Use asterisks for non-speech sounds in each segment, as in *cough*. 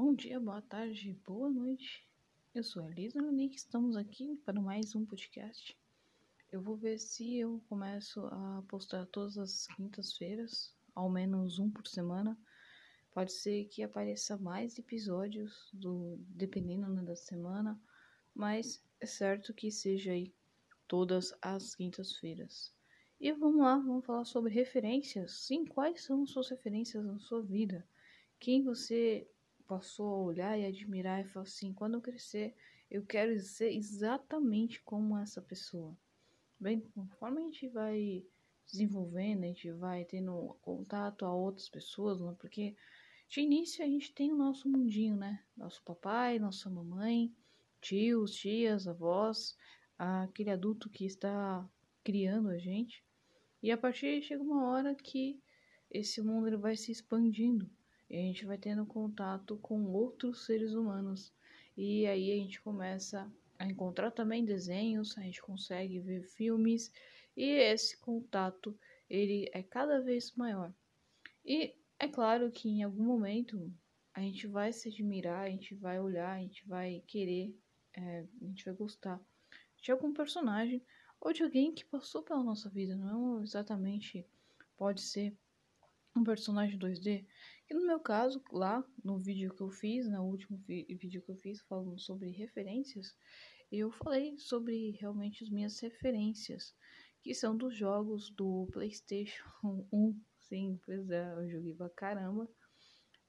Bom dia, boa tarde, boa noite. Eu sou a Elisa Nick, estamos aqui para mais um podcast. Eu vou ver se eu começo a postar todas as quintas-feiras, ao menos um por semana. Pode ser que apareça mais episódios, do, dependendo né, da semana, mas é certo que seja aí todas as quintas-feiras. E vamos lá, vamos falar sobre referências. Sim, quais são suas referências na sua vida? Quem você passou a olhar e admirar e falar assim: quando eu crescer, eu quero ser exatamente como essa pessoa. Bem, conforme a gente vai desenvolvendo, a gente vai tendo contato a outras pessoas, né? porque de início a gente tem o nosso mundinho, né? Nosso papai, nossa mamãe, tios, tias, avós, aquele adulto que está criando a gente. E a partir chega uma hora que esse mundo ele vai se expandindo e a gente vai tendo contato com outros seres humanos. E aí a gente começa a encontrar também desenhos, a gente consegue ver filmes e esse contato ele é cada vez maior. E é claro que em algum momento a gente vai se admirar, a gente vai olhar, a gente vai querer, é, a gente vai gostar de algum personagem ou de alguém que passou pela nossa vida, não exatamente pode ser um personagem 2D. Que no meu caso, lá no vídeo que eu fiz, no último vídeo que eu fiz falando sobre referências, eu falei sobre realmente as minhas referências, que são dos jogos do PlayStation 1. *laughs* Sim, pois é, eu joguei pra caramba.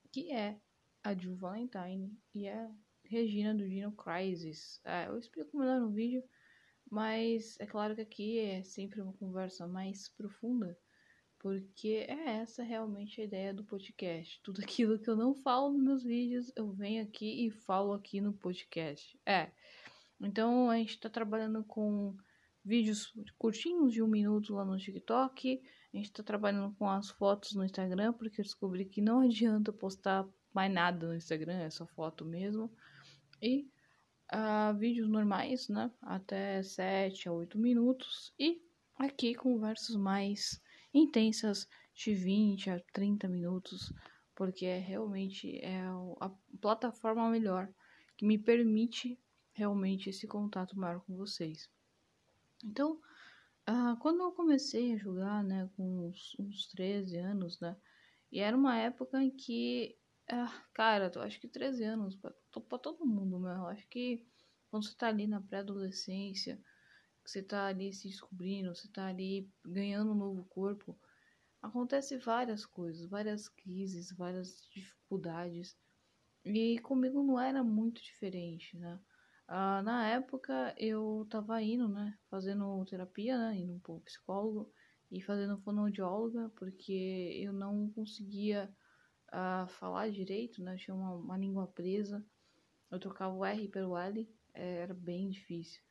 Que é a Jill Valentine e a Regina do Dino Crisis. É, eu explico melhor no vídeo, mas é claro que aqui é sempre uma conversa mais profunda porque é essa realmente a ideia do podcast. *laughs* Tudo aquilo que eu não falo nos meus vídeos, eu venho aqui e falo aqui no podcast. É. Então a gente está trabalhando com vídeos curtinhos de um minuto lá no TikTok. A gente está trabalhando com as fotos no Instagram, porque eu descobri que não *laughs* adianta postar mais nada no Instagram, é só foto mesmo. E uh, vídeos normais, né? Até 7 a 8 minutos. E aqui conversas mais intensas de 20 a 30 minutos, porque é realmente é a plataforma melhor que me permite realmente esse contato maior com vocês. Então, uh, quando eu comecei a jogar, né, com uns, uns 13 anos, né, e era uma época em que, uh, cara, eu acho que 13 anos, pra todo mundo, meu, eu acho que quando você tá ali na pré-adolescência, você tá ali se descobrindo, você tá ali ganhando um novo corpo, acontece várias coisas, várias crises, várias dificuldades. E comigo não era muito diferente, né? Ah, na época eu tava indo, né, fazendo terapia, né, indo pro psicólogo e fazendo fonoaudióloga, porque eu não conseguia ah, falar direito, né, tinha uma, uma língua presa, eu trocava o R pelo L, era bem difícil.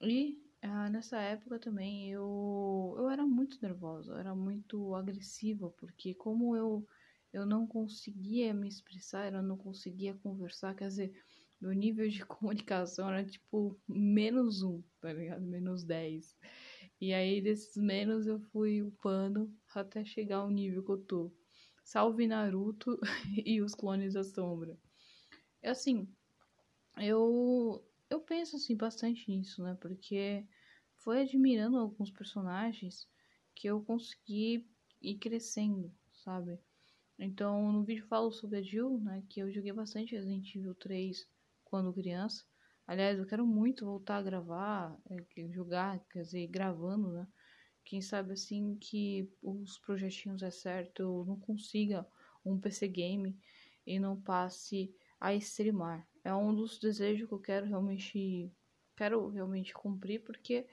E ah, nessa época também eu, eu era muito nervosa, era muito agressiva, porque como eu, eu não conseguia me expressar, eu não conseguia conversar, quer dizer, meu nível de *laughs* comunicação era tipo menos um, tá ligado? Menos 10. E aí desses menos eu fui upando até chegar ao nível que eu tô. Salve Naruto *laughs* e os clones da sombra. É assim, eu eu penso assim bastante nisso, né? Porque foi admirando alguns personagens que eu consegui ir crescendo, sabe? Então, no vídeo falo sobre a Jill, né? Que eu joguei bastante Resident Evil 3 quando criança. Aliás, eu quero muito voltar a gravar, é, jogar, quer dizer, gravando, né? Quem sabe assim que os projetinhos é certo, eu não consiga um PC game e não passe a streamar. É um dos desejos que eu quero realmente quero realmente cumprir porque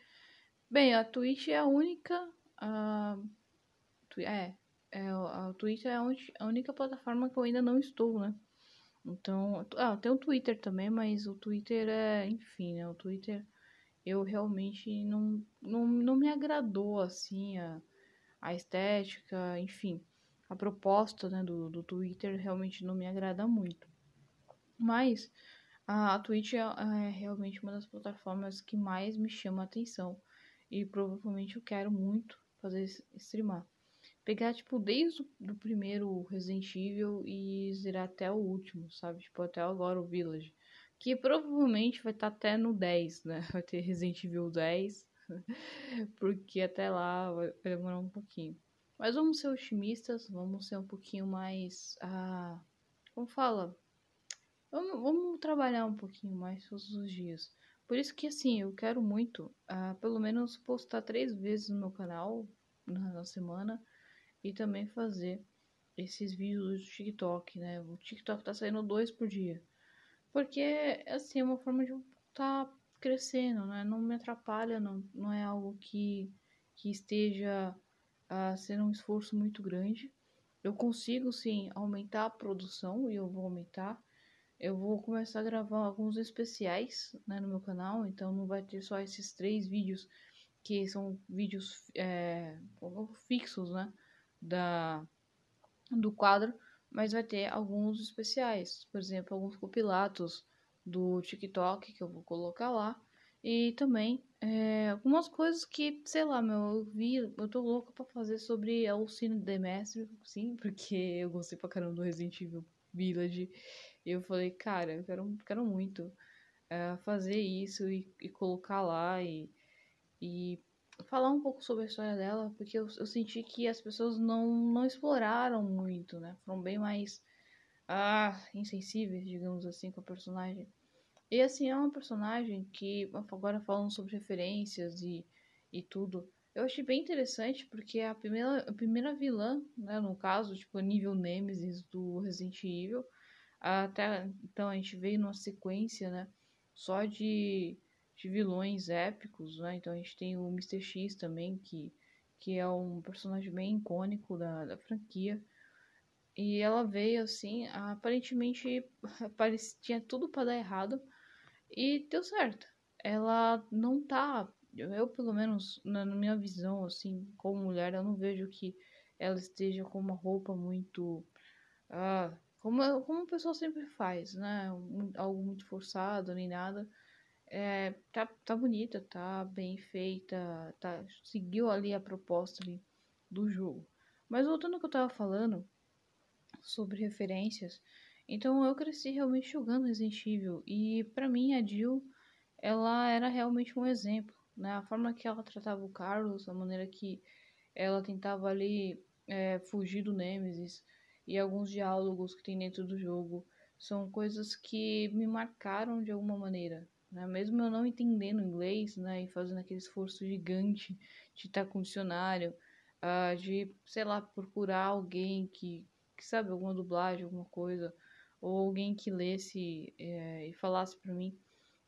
Bem, a Twitch é a única. É, é, a Twitch é a, única plataforma que eu ainda não estou, né? Então, ah, tem o Twitter também, mas o Twitter é, enfim, né? O Twitter eu realmente não, não, não me agradou assim a, a estética, enfim, a proposta né, do, do Twitter realmente não me agrada muito. Mas a, a Twitch é, é realmente uma das plataformas que mais me chama a atenção e provavelmente eu quero muito fazer streamar. pegar, tipo, desde o primeiro Resident Evil e zerar até o último, sabe? Tipo, até agora o Village. Que provavelmente vai estar tá até no 10, né? *laughs* Vai ter Resident Evil 10. *laughs* porque até lá vai demorar um pouquinho. Mas vamos ser otimistas, vamos ser um pouquinho mais. Ah, como fala? Vamos, vamos trabalhar um pouquinho mais todos os dias. Por isso que, assim, eu quero muito, ah, pelo menos, postar três vezes no meu canal na, na semana e também fazer esses vídeos do TikTok, né? O TikTok tá saindo dois por dia. Porque, assim, é uma forma de estar tá crescendo, né? Não me atrapalha, não, não é algo que, que esteja a ser um esforço muito grande. Eu consigo, sim, aumentar a produção e eu vou aumentar. Eu vou começar a gravar alguns especiais né, no meu canal, então não vai ter só esses três vídeos que são vídeos é, fixos, né? da, do quadro, mas vai ter alguns especiais, por exemplo, alguns compilados do TikTok que eu vou colocar lá. E também é, algumas coisas que, sei lá, meu, eu vi, eu tô louca pra fazer sobre a Alcine Demestre, sim, *laughs* porque eu gostei pra caramba do Resident Evil Village. E eu falei, cara, eu quero, quero muito é, fazer isso e, e colocar lá e, e falar um pouco sobre a história dela, porque eu, eu senti que as pessoas não, não exploraram muito, né? Foram bem mais ah, insensíveis, digamos assim, com a personagem. E assim, é uma personagem que, agora falando sobre referências e, e tudo, eu achei bem interessante porque é a primeira, a primeira vilã, né, no caso, tipo, nível Nemesis do Resident Evil. Até então a gente veio numa sequência, né, só de de vilões épicos, né? Então a gente tem o Mr. X também, que, que é um personagem bem icônico da, da franquia. E ela veio assim, aparentemente *laughs* parecia, tinha tudo para dar errado e deu certo. Ela não tá, eu pelo menos na, na minha visão assim, como mulher, eu não vejo que ela esteja com uma roupa muito ah, como, como o pessoal sempre faz, né? Algo muito forçado nem nada é, tá, tá bonita, tá bem feita, tá, seguiu ali a proposta ali do jogo. Mas voltando ao que eu tava falando sobre referências, então eu cresci realmente jogando Resident Evil e para mim a Jill ela era realmente um exemplo, né? A forma que ela tratava o Carlos, a maneira que ela tentava ali é, fugir do Nemesis e alguns diálogos que tem dentro do jogo são coisas que me marcaram de alguma maneira, né? Mesmo eu não entendendo inglês, né, e fazendo aquele esforço gigante de estar com dicionário, uh, de, sei lá, procurar alguém que, que sabe alguma dublagem, alguma coisa, ou alguém que lesse é, e falasse para mim.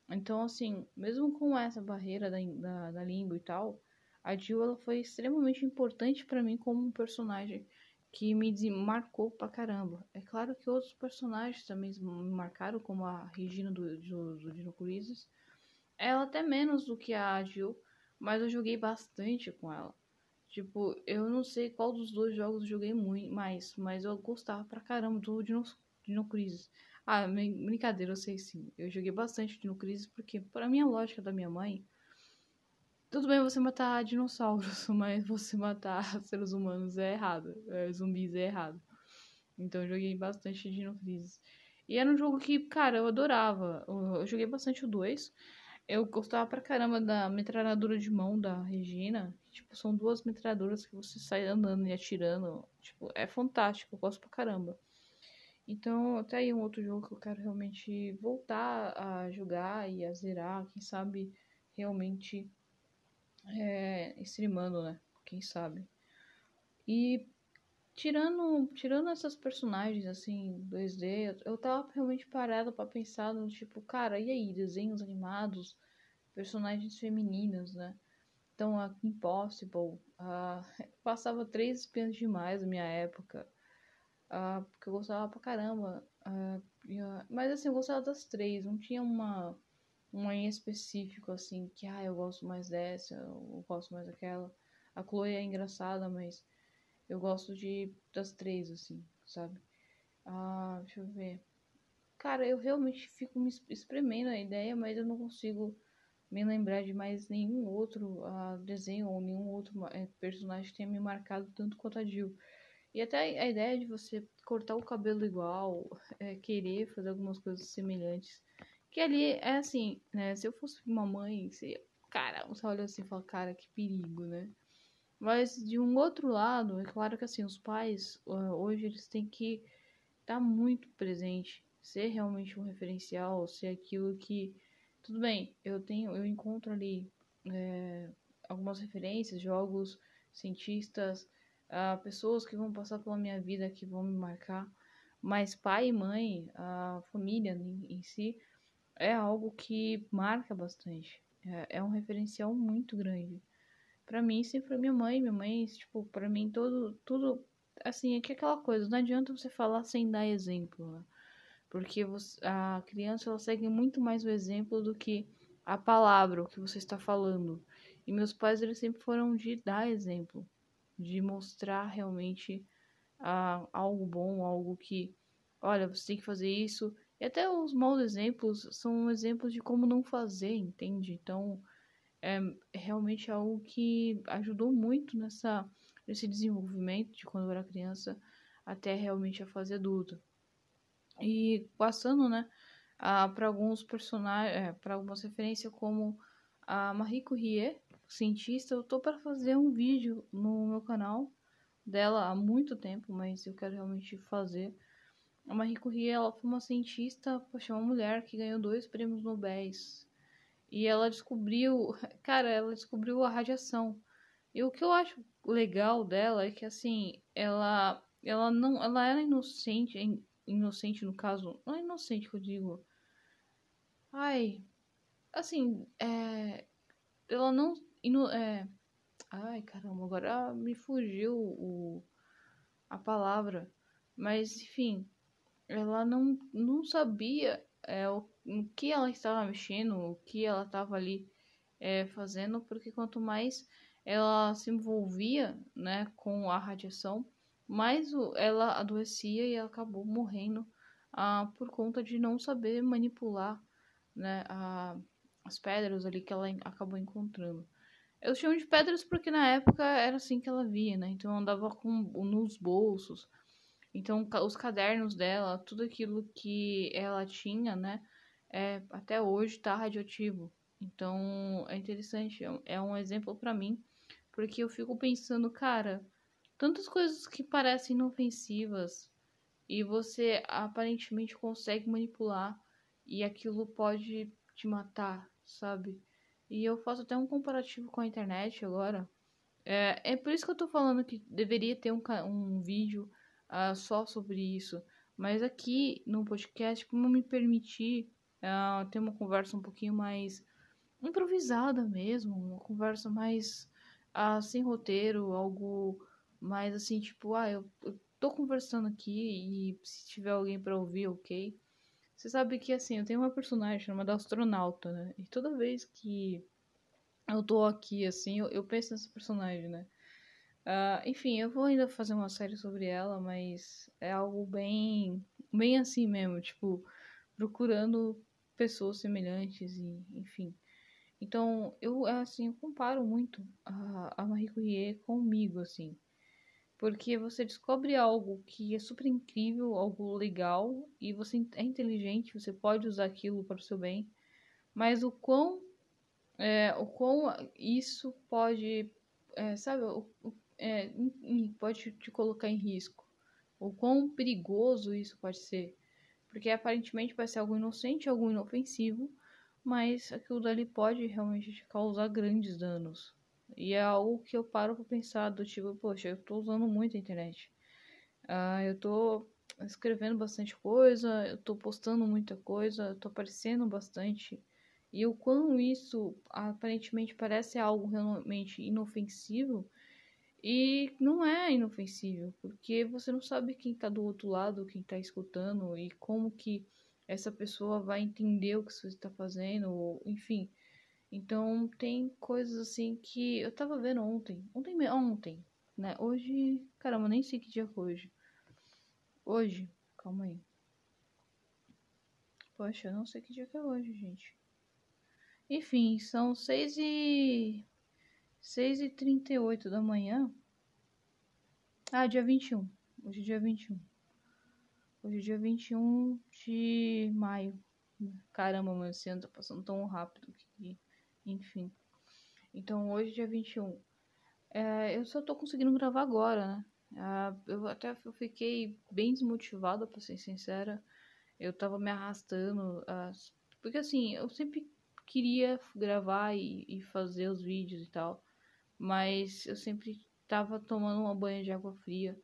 Então, assim, mesmo com essa barreira da, da, da língua e tal, a Jill ela foi extremamente importante para mim como um personagem que me marcou pra caramba. É claro que outros personagens também me marcaram, como a Regina do, do, do Dino Crisis. Ela até menos do que a Jill, mas eu joguei bastante com ela. Tipo, eu não sei qual dos dois jogos eu joguei muito mais, mas eu gostava pra caramba do Dino, Dino Crisis. Ah, brincadeira, eu sei sim. Eu joguei bastante Dino Crisis porque, para minha lógica da minha mãe, tudo bem você matar dinossauros, *laughs* mas você matar *laughs* seres humanos é errado. É, zumbis é errado. Então eu joguei bastante Dino Crisis. E era um jogo que, cara, eu adorava. Eu joguei bastante o 2. Eu gostava pra caramba da metralhadora de mão da Regina. Tipo, são duas metralhadoras que você sai andando e atirando. Tipo, é fantástico. Eu gosto pra caramba. Então, até aí um outro jogo que eu quero realmente voltar a jogar e a zerar. Quem sabe realmente é, streamando, né? Quem sabe. E tirando, tirando essas personagens assim, 2D, eu tava realmente parada para pensar no tipo, cara, e aí, desenhos animados, personagens femininas, né? Então, a Impossible, uh, *laughs* passava três espiãs demais na minha época, uh, porque eu gostava pra caramba. Uh, mas assim, eu gostava das três, não tinha uma uma em específico, assim, que ah, eu gosto mais dessa, eu gosto mais daquela. A Chloe é engraçada, mas eu gosto de das três, assim, sabe? Ah, deixa eu ver. Cara, eu realmente fico me espremendo a ideia, mas eu não consigo me lembrar de mais nenhum outro uh, desenho ou nenhum outro uh, personagem que tenha me marcado tanto quanto a Jill. E até a ideia de você cortar o cabelo igual, é, querer fazer algumas coisas semelhantes. Que ali é assim, né? Se eu fosse uma mãe, seria. Cara, você olha assim e fala, cara, que perigo, né? Mas de um outro lado, é claro que assim, os pais hoje eles têm que estar tá muito presente, ser realmente um referencial, ser aquilo que tudo bem, eu tenho, eu encontro ali é, algumas referências, jogos, cientistas, uh, pessoas que vão passar pela minha vida, que vão me marcar, mas pai e mãe, a família em, em si, é algo que marca bastante. É, é um referencial muito grande. Para mim, sempre foi minha mãe, minha mãe, tipo, para mim, todo, tudo, assim, é que aquela coisa, não adianta você falar sem dar exemplo, né? Porque você, a criança ela segue muito mais o exemplo do que a palavra, que você está falando. E meus pais eles sempre foram de dar exemplo, de mostrar realmente ah, algo bom, algo que, olha, você tem que fazer isso. E até os maus exemplos são exemplos de como não fazer, entende? Então, é realmente algo que ajudou muito nessa, nesse desenvolvimento de quando eu era criança até realmente a fase adulta. E passando, né, para alguns personagens, é, para algumas referências como a Marie Curie, cientista, eu tô para fazer um vídeo no meu canal dela há muito tempo, mas eu quero realmente fazer. A Marie Curie, ela foi uma cientista, poxa, uma mulher que ganhou dois prêmios Nobel. E ela descobriu, *laughs* cara, ela descobriu a radiação. E o que eu acho legal dela é que assim, ela ela não, ela era inocente, inocente no caso, não é inocente que eu digo. Ai, assim, é, ela não, ino, é, ai caramba, agora me fugiu o, a palavra, mas enfim, ela não, não sabia é, o, o que ela estava mexendo, o que ela estava ali é, fazendo, porque quanto mais ela se envolvia, né, com a radiação, mas ela adoecia e ela acabou morrendo ah, por conta de não saber manipular né, a, as pedras ali que ela acabou encontrando. Eu chamo de pedras porque na época era assim que ela via, né? Então andava com nos bolsos. Então os cadernos dela, tudo aquilo que ela tinha, né? É, até hoje tá radioativo. Então é interessante, é um exemplo para mim, porque eu fico pensando, cara, tantas coisas que parecem inofensivas e você aparentemente consegue manipular e aquilo pode te matar, sabe? E eu faço até um comparativo com a internet agora. É, é por isso que eu tô falando que deveria ter um, um vídeo uh, só sobre isso. Mas aqui no podcast, como me permitir uh, ter uma conversa um pouquinho mais improvisada mesmo, uma conversa mais uh, sem roteiro, algo mas assim, tipo, ah, eu, eu tô conversando aqui e se tiver alguém para ouvir, ok. Você sabe que assim, eu tenho uma personagem chamada Astronauta, né? E toda vez que eu tô aqui, assim, eu, eu penso nessa personagem, né? Uh, enfim, eu vou ainda fazer uma série sobre ela, mas é algo bem, bem assim mesmo, tipo, procurando pessoas semelhantes e, enfim. Então, eu, assim, eu comparo muito a, a Marie Curie comigo, assim. Porque você descobre algo que é super incrível, algo legal, e você é inteligente, você pode usar aquilo para o seu bem, mas o quão, é, o quão isso pode, é, sabe, o, é, pode te colocar em risco. O quão perigoso isso pode ser. Porque aparentemente vai ser algo inocente, algo inofensivo, mas aquilo dali pode realmente te causar grandes danos. E é algo que eu paro pra pensar, do tipo, poxa, eu tô usando muito a internet. Uh, eu tô escrevendo bastante coisa, eu tô postando muita coisa, eu tô aparecendo bastante. E o quão isso aparentemente parece algo realmente inofensivo, e não é inofensivo, porque você não sabe quem tá do outro lado, quem tá escutando, e como que essa pessoa vai entender o que você está fazendo, ou, enfim. Então tem coisas assim que eu tava vendo ontem. Ontem, ontem, né? Hoje, caramba, nem sei que dia é hoje. Hoje, calma aí. Poxa, eu não sei que dia que é hoje, gente. Enfim, são 6 e... 6 e 38 da manhã. Ah, dia 21. Hoje é dia 21. Hoje é dia 21 de maio. Caramba, meu esse tá passando tão rápido que... Enfim. Então, hoje é dia 21. É, eu só tô conseguindo gravar agora, né? Ah, eu até eu fiquei bem desmotivada, pra ser sincera. Eu tava me arrastando. Ah, porque assim, eu sempre queria gravar e, e fazer os vídeos e tal. Mas eu sempre tava tomando uma banha de água fria.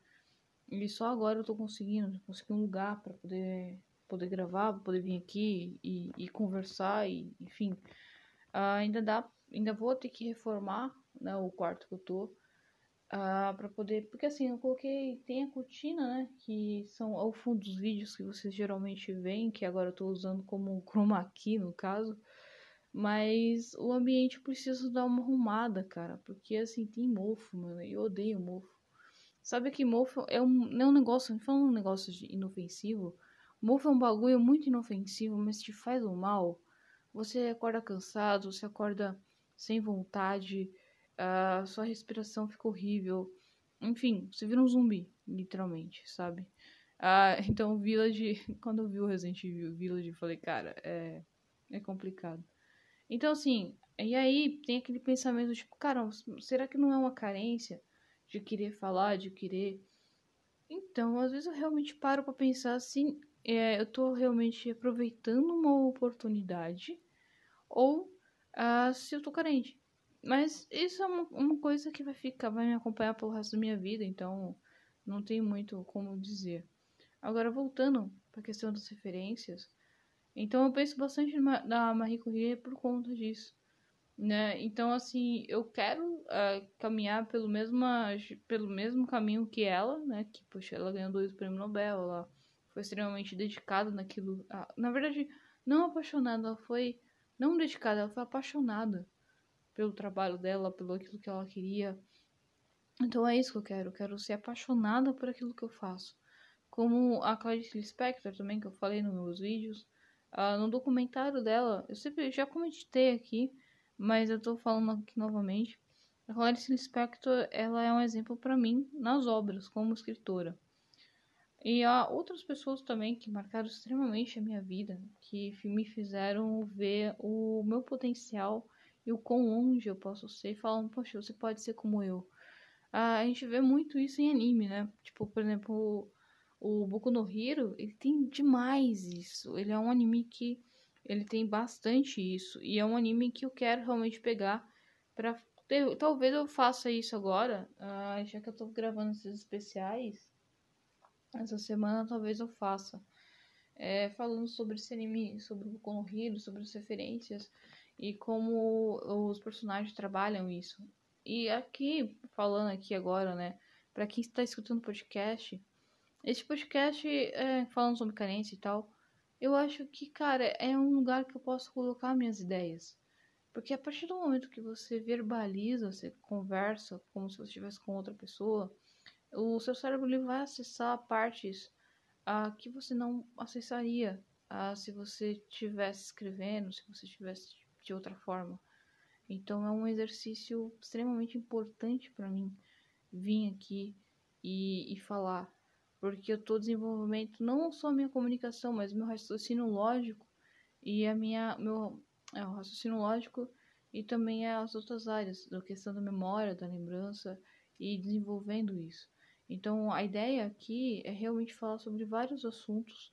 E só agora eu tô conseguindo, consegui um lugar para poder poder gravar, poder vir aqui e, e conversar e enfim. Uh, ainda dá, ainda vou ter que reformar, né, o quarto que eu tô. Uh, para poder, porque assim, eu coloquei, tem a cortina, né, que são ao fundo dos vídeos que vocês geralmente veem, que agora eu tô usando como chroma key no caso. Mas o ambiente precisa dar uma arrumada, cara. Porque assim, tem mofo, mano. Eu odeio mofo. Sabe que mofo é um, não é um negócio, falando um negócio de inofensivo. Mofo é um bagulho muito inofensivo, mas te faz um mal. Você acorda cansado, você acorda sem vontade, a sua respiração fica horrível. Enfim, você vira um zumbi, literalmente, sabe? Ah, *laughs* então, Village, quando eu vi o Resident Evil Village, eu falei, cara, é, é complicado. Então, assim, e aí tem aquele pensamento tipo, cara, será que não é uma carência de querer falar, de querer. Então, às vezes eu realmente paro para pensar assim, é, eu tô realmente aproveitando uma oportunidade ou uh, se eu tô carente. Mas isso é uma, uma, coisa que vai ficar, vai me acompanhar pelo resto da minha vida, então não tem muito como dizer. Agora, voltando para a questão das referências, então eu penso bastante na Marie Curie por conta disso. Né? Então, assim, eu quero uh, caminhar pelo mesmo, pelo mesmo caminho que ela, né? Que, poxa, ela ganhou dois prêmios Nobel, ela foi extremamente dedicada naquilo. Na verdade, não apaixonada, ela foi. Não dedicada, ela foi apaixonada pelo trabalho dela, pelo aquilo que ela queria. Então é isso que eu quero. Eu quero ser apaixonada por aquilo que eu faço. Como a Clarice Lispector também, que eu falei nos meus vídeos. Uh, no documentário dela, eu sempre já comentei aqui, mas eu tô falando aqui novamente. A Clarice Lispector, ela é um exemplo para mim nas obras, como escritora. E há outras pessoas também que marcaram extremamente a minha vida, que me fizeram ver o meu potencial e o quão longe eu posso ser, falando, poxa, você pode ser como eu. Ah, a gente vê muito isso em anime, né? Tipo, por exemplo, o Boku no Hero, ele tem demais isso. Ele é um anime que ele tem bastante isso. E é um anime que eu quero realmente pegar ter, talvez eu faça isso agora, uh, já que eu tô gravando esses especiais. Essa semana talvez eu faça. É, falando sobre esse anime, sobre o Boku sobre as referências e como os personagens trabalham isso. E aqui, falando aqui agora, né, para quem está escutando o podcast, esse podcast, é, falando sobre carência e tal, eu acho que, cara, é um lugar que eu posso colocar minhas ideias. Porque a partir do momento que você verbaliza, você conversa como se você estivesse com outra pessoa, o seu cérebro ele vai acessar partes que você não acessaria se você estivesse escrevendo, se você estivesse de outra forma. Então é um exercício extremamente importante para mim vir aqui e, e falar porque eu estou desenvolvendo não só a minha comunicação, mas meu raciocínio lógico e a minha meu é, o raciocínio lógico e também as outras áreas, da questão da memória, da lembrança e desenvolvendo isso. Então a ideia aqui é realmente falar sobre vários assuntos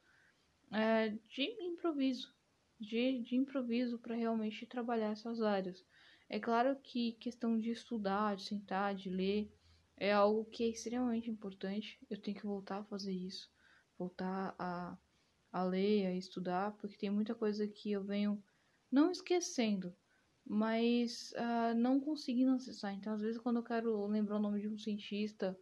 é, de improviso, de, de improviso para realmente trabalhar essas áreas. É claro que questão de estudar, de sentar, de ler é algo que é extremamente importante. Eu tenho que voltar a fazer isso, voltar a, a ler, a estudar, porque tem muita coisa que eu venho não esquecendo, mas uh, não conseguindo acessar. Então, às vezes, quando eu quero lembrar o nome de um cientista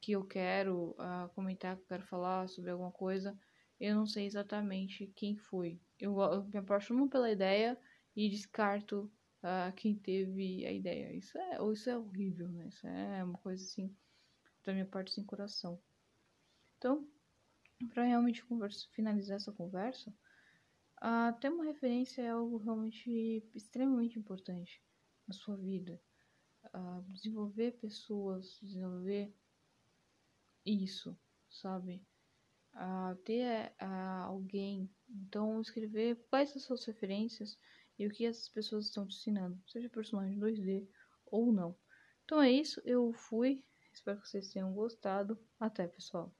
que eu quero uh, comentar, que eu quero falar sobre alguma coisa, eu não sei exatamente quem foi. Eu, eu me apaixono pela ideia e descarto a quem teve a ideia. Isso é, ou isso é horrível, né? Isso é uma coisa assim, da minha parte sem coração. Então, para realmente conversa, finalizar essa conversa, Uh, ter uma referência é algo realmente extremamente importante na sua vida. Uh, desenvolver pessoas, desenvolver isso, sabe? Uh, ter uh, alguém, então escrever quais são as suas referências e o que essas pessoas estão te ensinando, seja personagem 2D ou não. Então é isso, eu fui, espero que vocês tenham gostado. Até pessoal!